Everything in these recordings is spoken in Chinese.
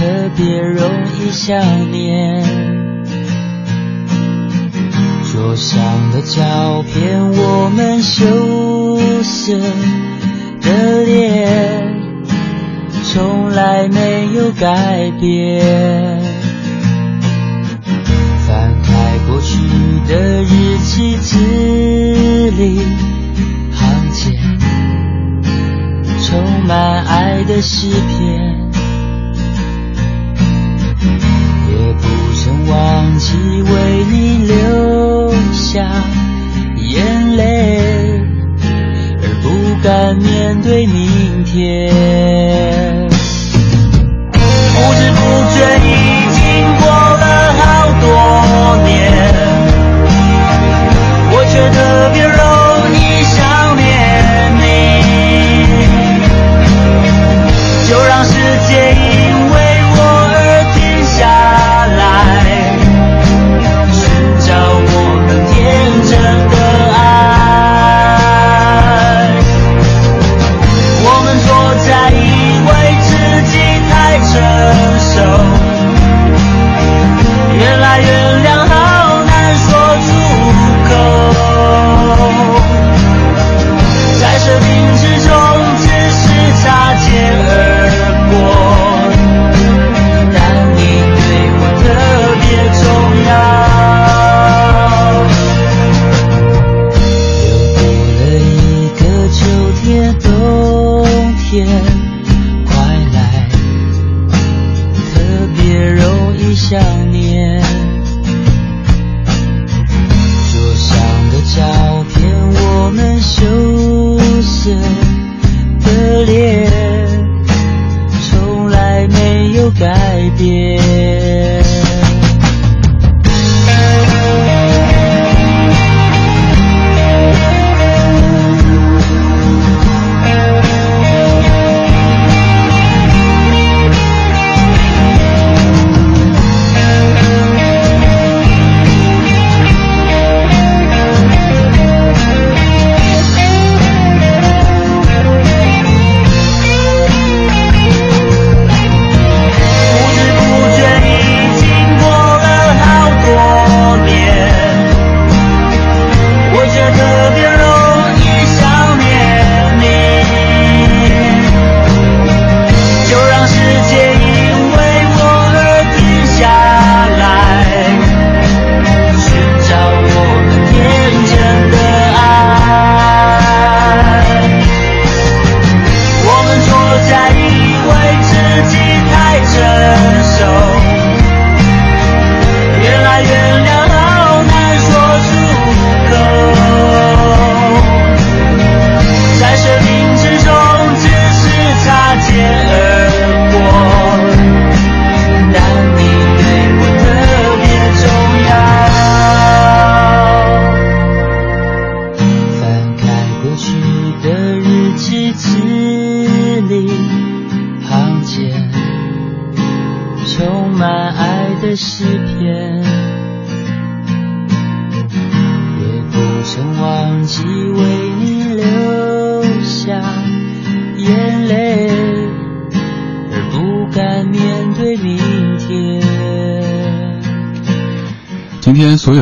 特别容易想念，桌上的照片，我们羞涩的脸，从来没有改变。翻开过去的日记，字里行间，充满爱的诗篇。放弃为你流下眼泪，而不敢面对明天。不知不觉想念。桌上的照片我们羞涩的脸从来没有改变。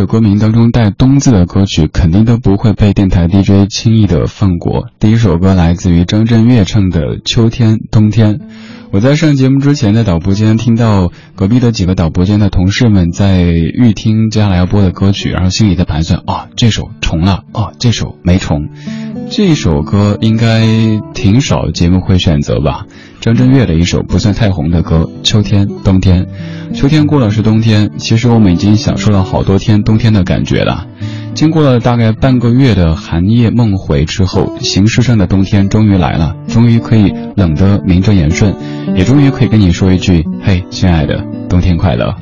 歌名当中带“冬”字的歌曲，肯定都不会被电台 DJ 轻易的放过。第一首歌来自于张震岳唱的《秋天冬天》。我在上节目之前，在导播间听到隔壁的几个导播间的同事们在预听接下来要播的歌曲，然后心里在盘算：啊，这首重了，哦，这首没重。这首歌应该挺少节目会选择吧？张震岳的一首不算太红的歌《秋天冬天》，秋天过了是冬天，其实我们已经享受了好多天冬天的感觉了。经过了大概半个月的寒夜梦回之后，形式上的冬天终于来了，终于可以冷得名正言顺，也终于可以跟你说一句：“嘿，亲爱的，冬天快乐。”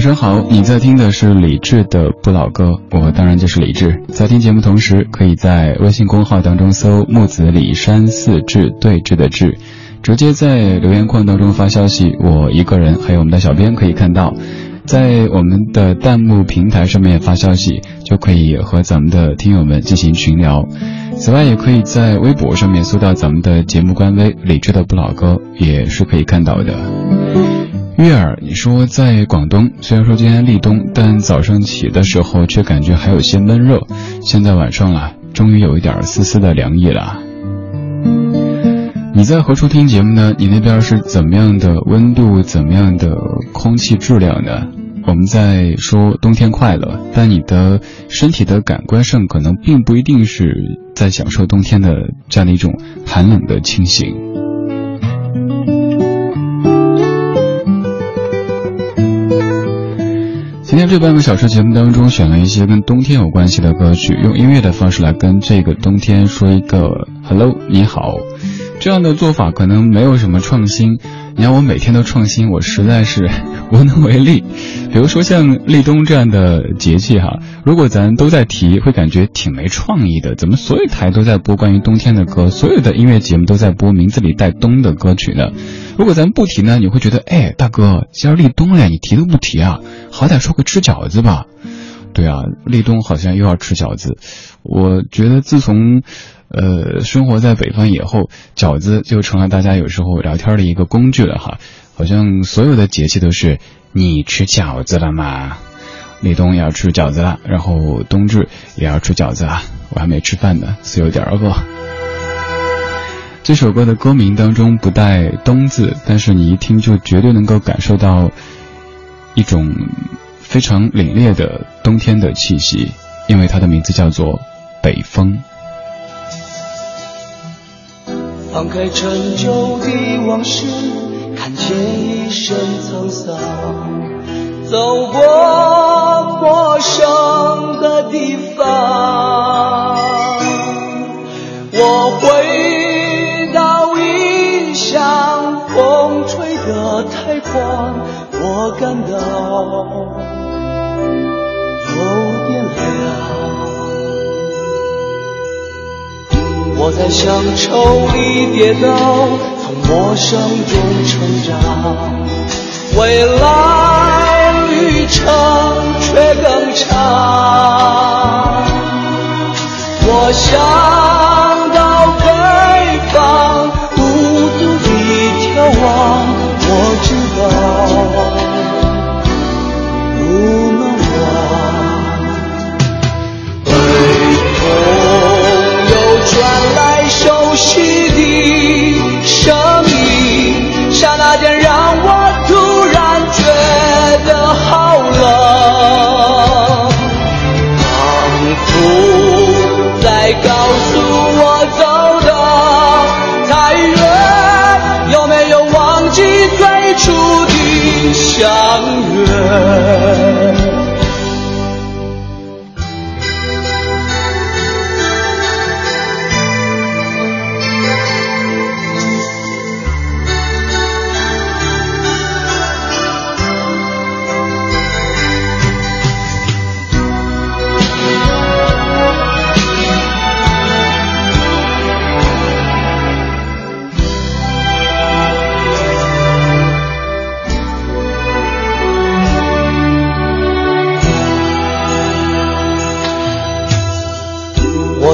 晚上好，你在听的是李志的不老歌，我当然就是李志。在听节目同时，可以在微信公号当中搜“木子李山四志对峙的志”，直接在留言框当中发消息，我一个人还有我们的小编可以看到。在我们的弹幕平台上面发消息，就可以和咱们的听友们进行群聊。此外，也可以在微博上面搜到咱们的节目官微“李志的不老歌”，也是可以看到的。月儿，你说在广东，虽然说今天立冬，但早上起的时候却感觉还有些闷热。现在晚上了，终于有一点丝丝的凉意了。你在何处听节目呢？你那边是怎么样的温度？怎么样的空气质量呢？我们在说冬天快乐，但你的身体的感官上可能并不一定是在享受冬天的这样的一种寒冷的清醒。今天这半个小时节目当中，选了一些跟冬天有关系的歌曲，用音乐的方式来跟这个冬天说一个 “hello”，你好。这样的做法可能没有什么创新，你让我每天都创新，我实在是无能为力。比如说像立冬这样的节气哈，如果咱都在提，会感觉挺没创意的。怎么所有台都在播关于冬天的歌，所有的音乐节目都在播名字里带“冬”的歌曲呢？如果咱不提呢，你会觉得，哎，大哥，今儿立冬了，你提都不提啊？好歹说个吃饺子吧。对啊，立冬好像又要吃饺子。我觉得自从。呃，生活在北方以后，饺子就成了大家有时候聊天的一个工具了哈。好像所有的节气都是你吃饺子了吗？立冬要吃饺子了，然后冬至也要吃饺子啊。我还没吃饭呢，是有点饿。这首歌的歌名当中不带“冬”字，但是你一听就绝对能够感受到一种非常凛冽的冬天的气息，因为它的名字叫做北风。放开陈旧的往事，看见一身沧桑，走过陌生的地方。我回到异乡，风吹得太狂，我感到在乡愁里跌倒，从陌生中成长，未来旅程却更长。我想到北方，孤独地眺望，我知道。下那天让我突然觉得好冷，仿佛在告诉我走的太远，有没有忘记最初的相约？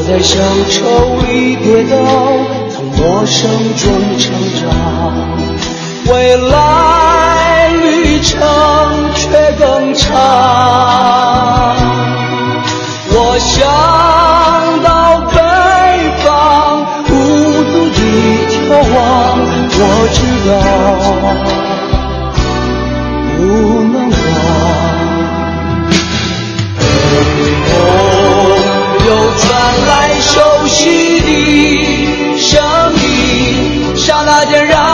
在乡愁里跌倒，从陌生中成长，未来旅程却更长。我想到北方，孤独地眺望，我知道。传来熟悉的声音，刹那间让。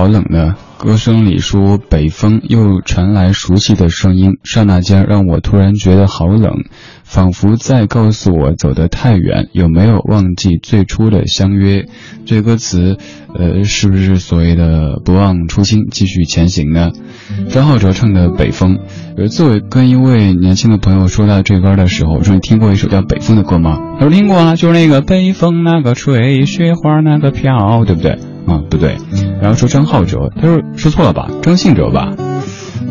好冷呢。歌声里说北风，又传来熟悉的声音，刹那间让我突然觉得好冷，仿佛在告诉我走得太远，有没有忘记最初的相约？这歌词，呃，是不是所谓的不忘初心，继续前行呢？张浩哲唱的《北风》，有一次我跟一位年轻的朋友说到这歌的时候，我说你听过一首叫《北风》的歌吗？他说听过啊，就是那个北风那个吹，雪花那个飘，对不对？啊，不对，然后说张浩哲，他说说错了吧，张信哲吧。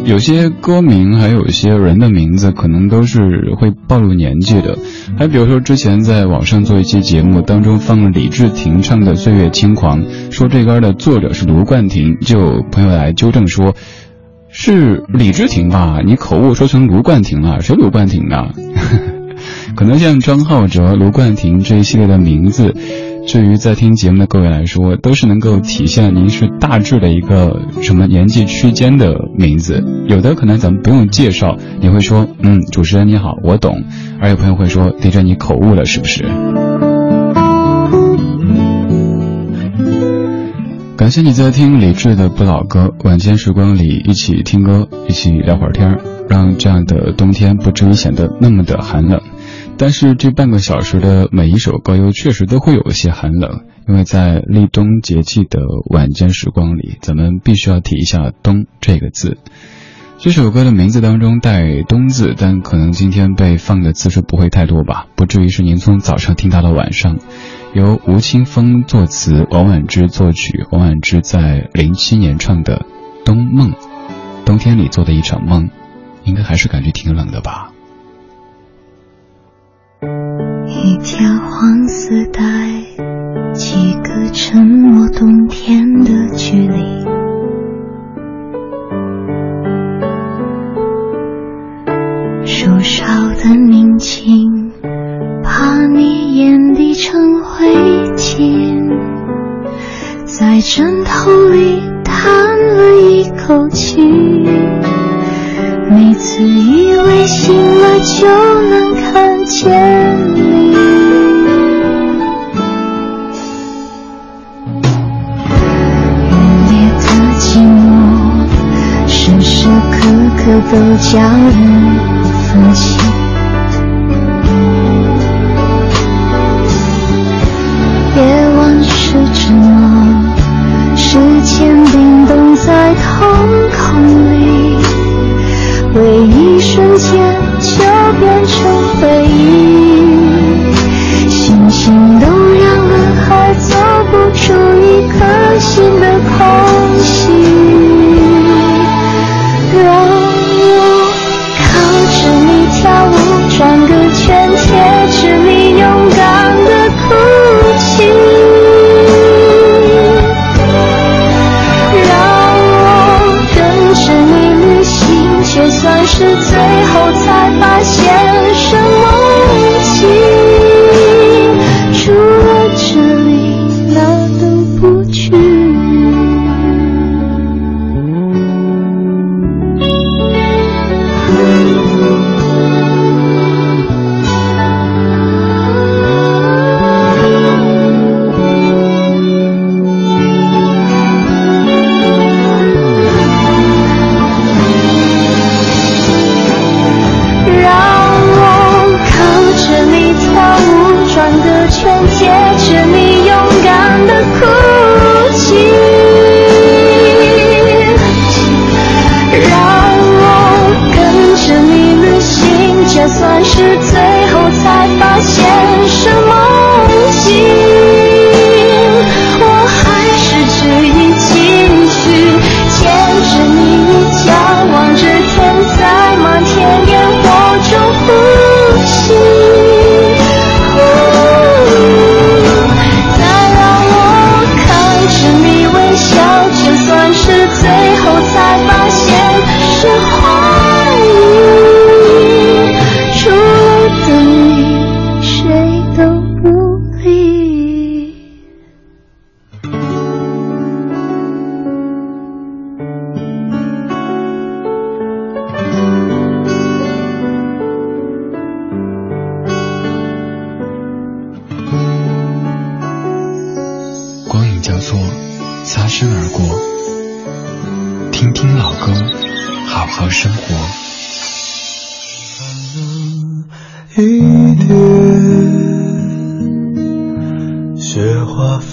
有些歌名还有一些人的名字，可能都是会暴露年纪的。还比如说之前在网上做一期节目当中放了李治廷唱的《岁月轻狂》，说这歌的作者是卢冠廷，就有朋友来纠正说，是李治廷吧？你口误说成卢冠廷了，谁卢冠廷呢？可能像张浩哲、卢冠廷这一系列的名字。对于在听节目的各位来说，都是能够体现您是大致的一个什么年纪区间的名字。有的可能咱们不用介绍，你会说，嗯，主持人你好，我懂。而有朋友会说，对着你口误了，是不是？感谢你在听李志的不老歌，晚间时光里一起听歌，一起聊会儿天让这样的冬天不至于显得那么的寒冷。但是这半个小时的每一首歌又确实都会有一些寒冷，因为在立冬节气的晚间时光里，咱们必须要提一下“冬”这个字。这首歌的名字当中带“冬”字，但可能今天被放的次数不会太多吧，不至于是您从早上听到了晚上。由吴青峰作词，王婉之作曲，王婉之在零七年唱的《冬梦》，冬天里做的一场梦，应该还是感觉挺冷的吧。一条黄丝带，几个沉默冬天的距离。树梢的宁静，怕你眼底成灰烬，在枕头里叹了一口气。每次以为醒了就能看千里，热烈的寂寞，时时刻刻都叫人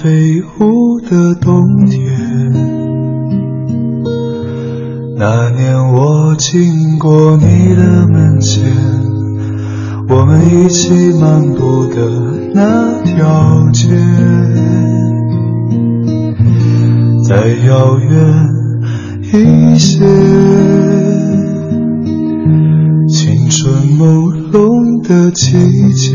飞舞的冬天。那年我经过你的门前，我们一起漫步的那条街，再遥远一些，青春朦胧的季节，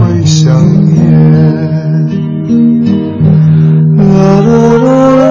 我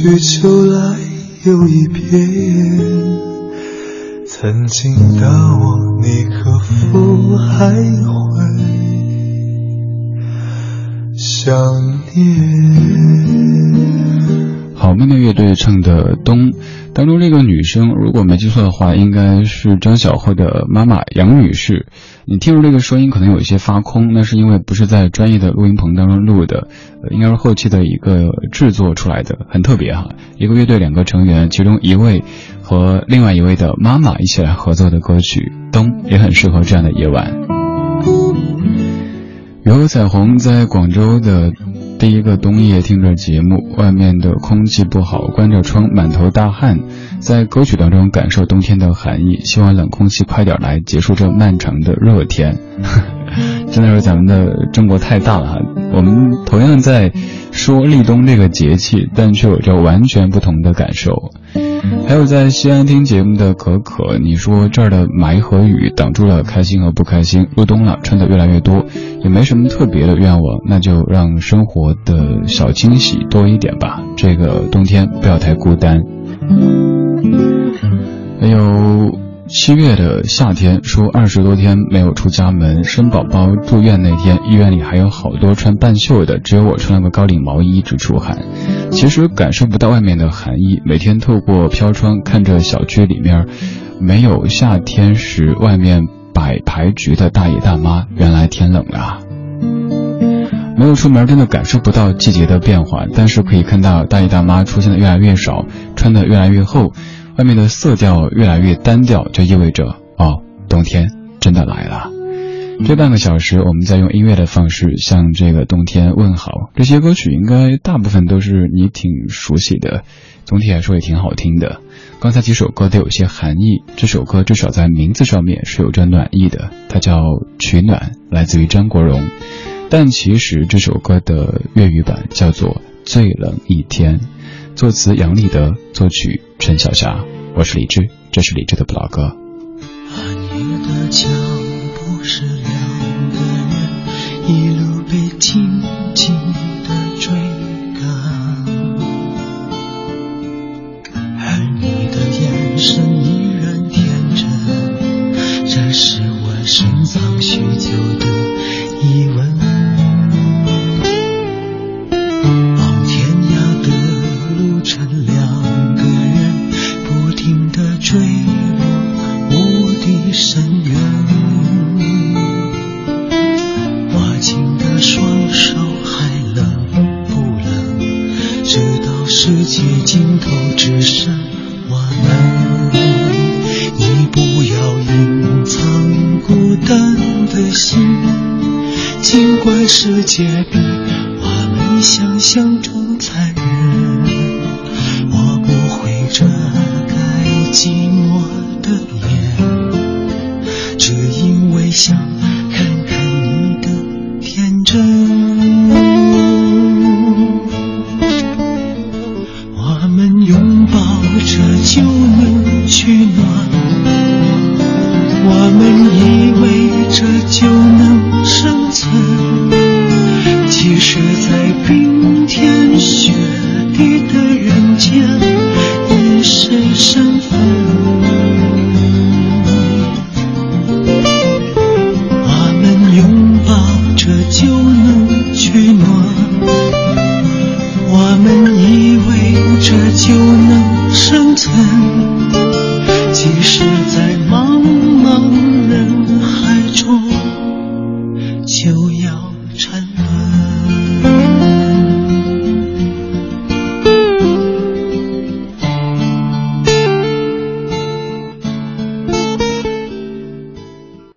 去秋来又一遍。曾经的我，你可否还会想念？好妹妹乐队唱的《冬》。当中这个女生，如果没记错的话，应该是张小慧的妈妈杨女士。你听出这个声音可能有一些发空，那是因为不是在专业的录音棚当中录的，应该是后期的一个制作出来的，很特别哈。一个乐队两个成员，其中一位和另外一位的妈妈一起来合作的歌曲《冬》，也很适合这样的夜晚。雨后彩虹在广州的。第一个冬夜听着节目，外面的空气不好，关着窗，满头大汗，在歌曲当中感受冬天的寒意，希望冷空气快点来结束这漫长的热天。真的是咱们的中国太大了哈，我们同样在说立冬这个节气，但却有着完全不同的感受。还有在西安听节目的可可，你说这儿的霾和雨挡住了开心和不开心，入冬了，穿的越来越多，也没什么特别的愿望，那就让生活的小惊喜多一点吧。这个冬天不要太孤单。还有七月的夏天，说二十多天没有出家门，生宝宝住院那天，医院里还有好多穿半袖的，只有我穿了个高领毛衣，一直出汗。其实感受不到外面的寒意，每天透过飘窗看着小区里面没有夏天时外面摆牌局的大爷大妈，原来天冷了。没有出门，真的感受不到季节的变化，但是可以看到大爷大妈出现的越来越少，穿的越来越厚，外面的色调越来越单调，就意味着哦，冬天真的来了。这半个小时，我们在用音乐的方式向这个冬天问好。这些歌曲应该大部分都是你挺熟悉的，总体来说也挺好听的。刚才几首歌都有些寒意，这首歌至少在名字上面是有着暖意的，它叫《取暖》，来自于张国荣。但其实这首歌的粤语版叫做《最冷一天》，作词杨立德，作曲陈小霞。我是李志，这是李志的不老歌。是两个人一路被紧紧的追赶，而你的眼神依然天真，这是我深藏许久的疑问。往天涯的路程，两个人不停的坠入无底深渊。握紧的双手还冷不冷？直到世界尽头只剩世界比我们想象中